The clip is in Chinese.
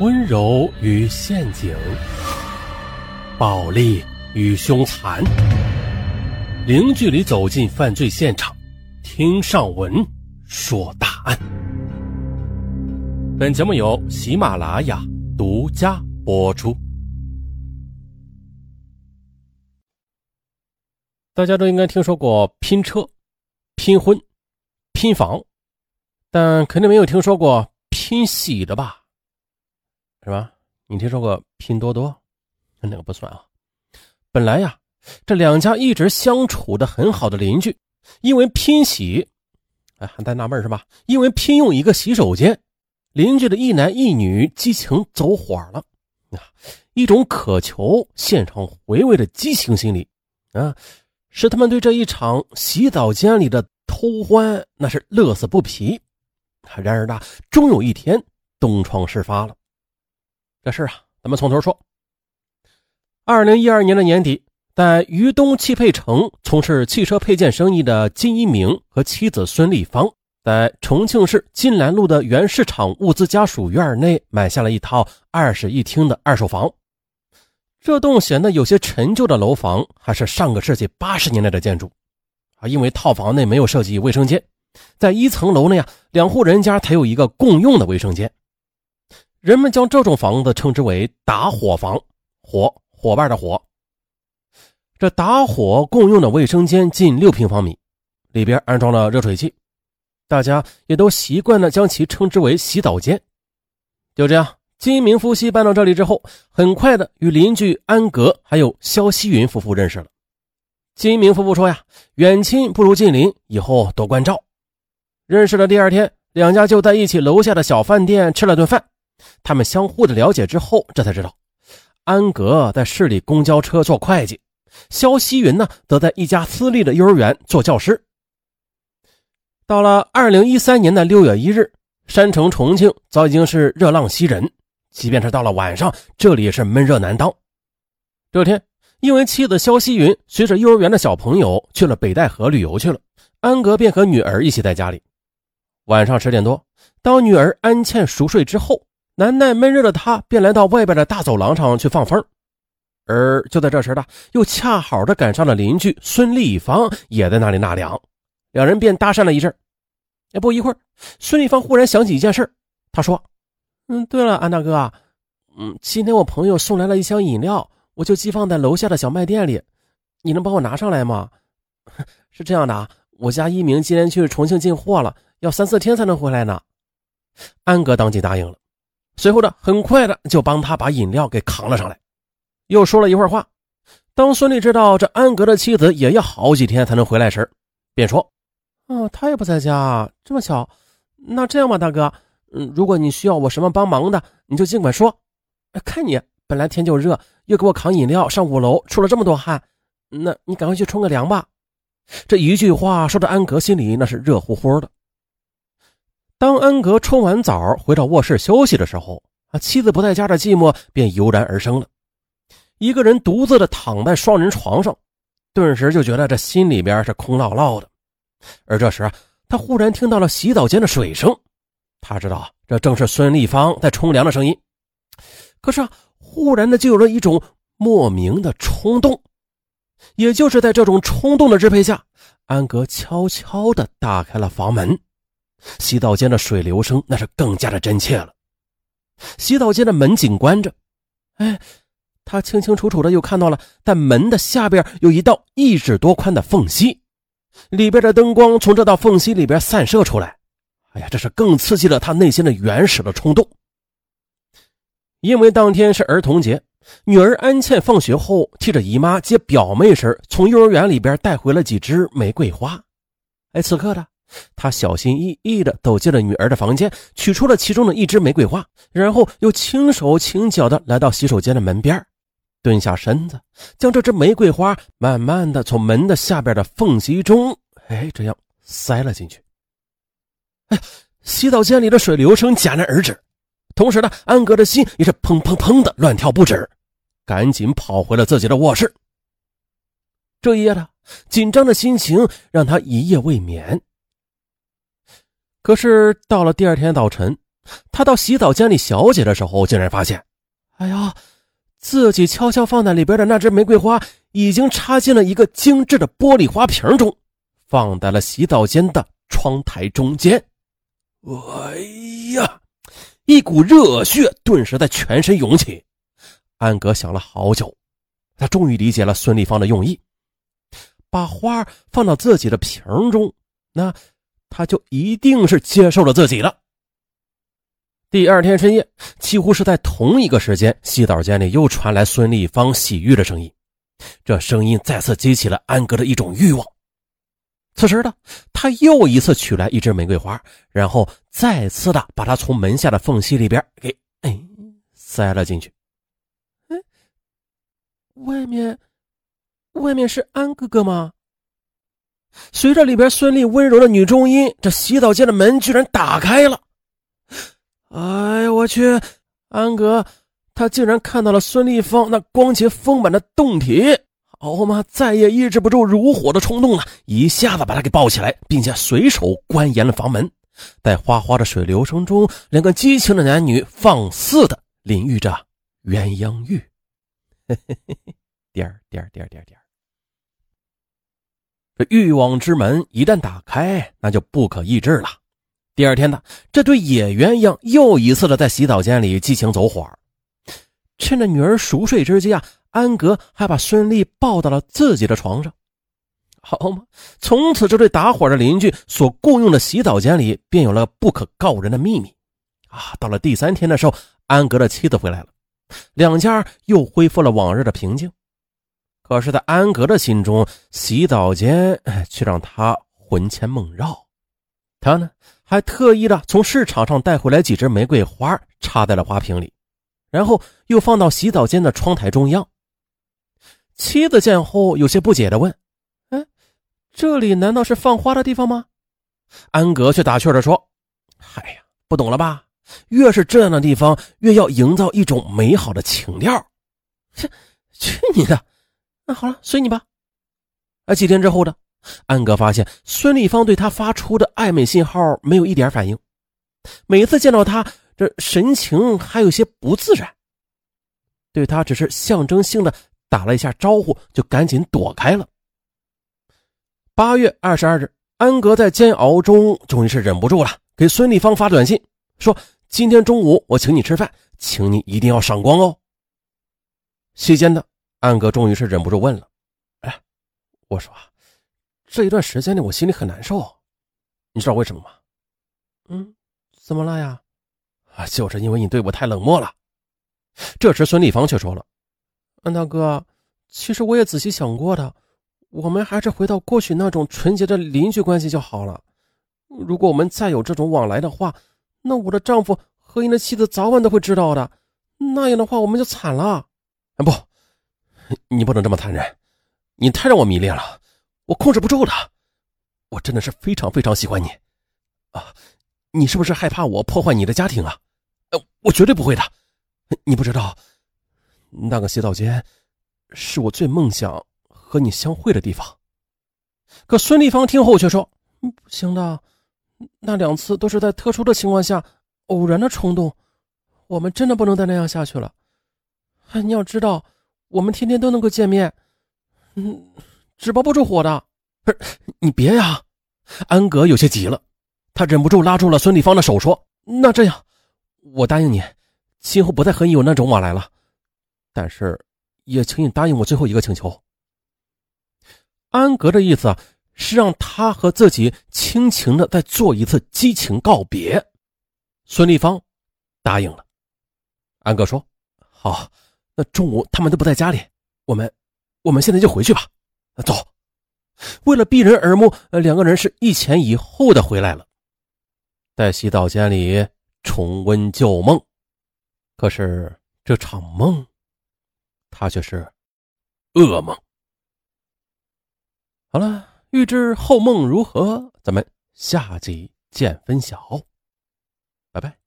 温柔与陷阱，暴力与凶残，零距离走进犯罪现场，听上文说大案。本节目由喜马拉雅独家播出。大家都应该听说过拼车、拼婚、拼房，但肯定没有听说过拼喜的吧？是吧？你听说过拼多多？那个不算啊。本来呀，这两家一直相处的很好的邻居，因为拼洗，哎，还在纳闷是吧？因为拼用一个洗手间，邻居的一男一女激情走火了啊！一种渴求现场回味的激情心理啊，使他们对这一场洗澡间里的偷欢那是乐此不疲。然而呢，终有一天东窗事发了。这事啊，咱们从头说。二零一二年的年底，在渝东汽配城从事汽车配件生意的金一鸣和妻子孙丽芳，在重庆市金兰路的原市场物资家属院内买下了一套二室一厅的二手房。这栋显得有些陈旧的楼房，还是上个世纪八十年代的建筑啊。因为套房内没有设计卫生间，在一层楼内啊，两户人家才有一个共用的卫生间。人们将这种房子称之为“打火房”，火伙伴的火。这打火共用的卫生间近六平方米，里边安装了热水器，大家也都习惯的将其称之为洗澡间。就这样，金明夫妻搬到这里之后，很快的与邻居安格还有肖希云夫妇认识了。金明夫妇说呀：“远亲不如近邻，以后多关照。”认识的第二天，两家就在一起楼下的小饭店吃了顿饭。他们相互的了解之后，这才知道，安格在市里公交车做会计，肖希云呢，则在一家私立的幼儿园做教师。到了二零一三年的六月一日，山城重庆早已经是热浪袭人，即便是到了晚上，这里也是闷热难当。这天，因为妻子肖希云随着幼儿园的小朋友去了北戴河旅游去了，安格便和女儿一起在家里。晚上十点多，当女儿安茜熟睡之后。难耐闷热的他，便来到外边的大走廊上去放风。而就在这时呢，又恰好的赶上了邻居孙立芳也在那里纳凉，两人便搭讪了一阵。哎，不一会儿，孙立芳忽然想起一件事，他说：“嗯，对了，安大哥，嗯，今天我朋友送来了一箱饮料，我就寄放在楼下的小卖店里，你能帮我拿上来吗？是这样的啊，我家一鸣今天去重庆进货了，要三四天才能回来呢。”安哥当即答应了。随后呢很快的就帮他把饮料给扛了上来，又说了一会儿话。当孙俪知道这安格的妻子也要好几天才能回来时，便说：“哦，他也不在家，这么巧。那这样吧，大哥，嗯，如果你需要我什么帮忙的，你就尽管说。看你本来天就热，又给我扛饮料上五楼，出了这么多汗，那你赶快去冲个凉吧。”这一句话说的安格心里那是热乎乎的。当安格冲完澡回到卧室休息的时候，啊，妻子不在家的寂寞便油然而生了。一个人独自的躺在双人床上，顿时就觉得这心里边是空落落的。而这时，他忽然听到了洗澡间的水声，他知道这正是孙立芳在冲凉的声音。可是啊，忽然的就有了一种莫名的冲动，也就是在这种冲动的支配下，安格悄悄的打开了房门。洗澡间的水流声那是更加的真切了。洗澡间的门紧关着，哎，他清清楚楚的又看到了，在门的下边有一道一指多宽的缝隙，里边的灯光从这道缝隙里边散射出来。哎呀，这是更刺激了他内心的原始的冲动。因为当天是儿童节，女儿安茜放学后替着姨妈接表妹时，从幼儿园里边带回了几枝玫瑰花。哎，此刻的。他小心翼翼地走进了女儿的房间，取出了其中的一支玫瑰花，然后又轻手轻脚地来到洗手间的门边，蹲下身子，将这支玫瑰花慢慢地从门的下边的缝隙中，哎，这样塞了进去。哎，洗澡间里的水流声戛然而止，同时呢，安格的心也是砰砰砰的乱跳不止，赶紧跑回了自己的卧室。这一夜的紧张的心情让他一夜未眠。可是到了第二天早晨，他到洗澡间里小解的时候，竟然发现，哎呀，自己悄悄放在里边的那只玫瑰花已经插进了一个精致的玻璃花瓶中，放在了洗澡间的窗台中间。哎呀，一股热血顿时在全身涌起。安格想了好久，他终于理解了孙立芳的用意，把花放到自己的瓶中，那他就一定是接受了自己了。第二天深夜，几乎是在同一个时间，洗澡间里又传来孙立芳洗浴的声音，这声音再次激起了安格的一种欲望。此时的他又一次取来一支玫瑰花，然后再次的把它从门下的缝隙里边给哎塞了进去。外面，外面是安哥哥吗？随着里边孙俪温柔的女中音，这洗澡间的门居然打开了。哎呀，我去！安哥，他竟然看到了孙立芳那光洁丰满的胴体，好嘛，再也抑制不住如火的冲动了，一下子把他给抱起来，并且随手关严了房门。在哗哗的水流声中，两个激情的男女放肆的淋浴着鸳鸯浴。嘿嘿嘿嘿，点点儿点儿点儿点儿。这欲望之门一旦打开，那就不可抑制了。第二天呢，这对野鸳鸯又一次的在洗澡间里激情走火。趁着女儿熟睡之际啊，安格还把孙俪抱到了自己的床上。好嘛，从此这对打火的邻居所共用的洗澡间里便有了不可告人的秘密。啊，到了第三天的时候，安格的妻子回来了。两家又恢复了往日的平静，可是，在安格的心中，洗澡间却让他魂牵梦绕。他呢，还特意的从市场上带回来几枝玫瑰花，插在了花瓶里，然后又放到洗澡间的窗台中央。妻子见后，有些不解的问：“哎，这里难道是放花的地方吗？”安格却打趣的说：“嗨呀，不懂了吧？”越是这样的地方，越要营造一种美好的情调。去，去你的！那好了，随你吧。啊，几天之后的，安哥发现孙立芳对他发出的暧昧信号没有一点反应，每次见到他，这神情还有些不自然。对他只是象征性的打了一下招呼，就赶紧躲开了。八月二十二日，安格在煎熬中终于是忍不住了，给孙立芳发短信说。今天中午我请你吃饭，请你一定要赏光哦。期间呢，安哥终于是忍不住问了：“哎，我说，这一段时间里我心里很难受，你知道为什么吗？”“嗯，怎么了呀？”“啊，就是因为你对我太冷漠了。”这时孙立芳却说了：“安大哥，其实我也仔细想过的，我们还是回到过去那种纯洁的邻居关系就好了。如果我们再有这种往来的话。”那我的丈夫和你的妻子早晚都会知道的，那样的话我们就惨了。啊不，你不能这么残忍，你太让我迷恋了，我控制不住的。我真的是非常非常喜欢你，啊，你是不是害怕我破坏你的家庭啊？呃，我绝对不会的。你不知道，那个洗澡间是我最梦想和你相会的地方。可孙立芳听后却说：“不行的。”那两次都是在特殊的情况下偶然的冲动，我们真的不能再那样下去了。你要知道，我们天天都能够见面，嗯，纸包不住火的。不是你别呀！安格有些急了，他忍不住拉住了孙立芳的手，说：“那这样，我答应你，今后不再和你有那种往来了。但是，也请你答应我最后一个请求。”安格的意思啊。是让他和自己亲情的再做一次激情告别，孙立芳答应了。安格说：“好，那中午他们都不在家里，我们我们现在就回去吧。”走。为了避人耳目，两个人是一前一后的回来了，在洗澡间里重温旧梦。可是这场梦，他却是噩梦。好了。欲知后梦如何，咱们下集见分晓。拜拜。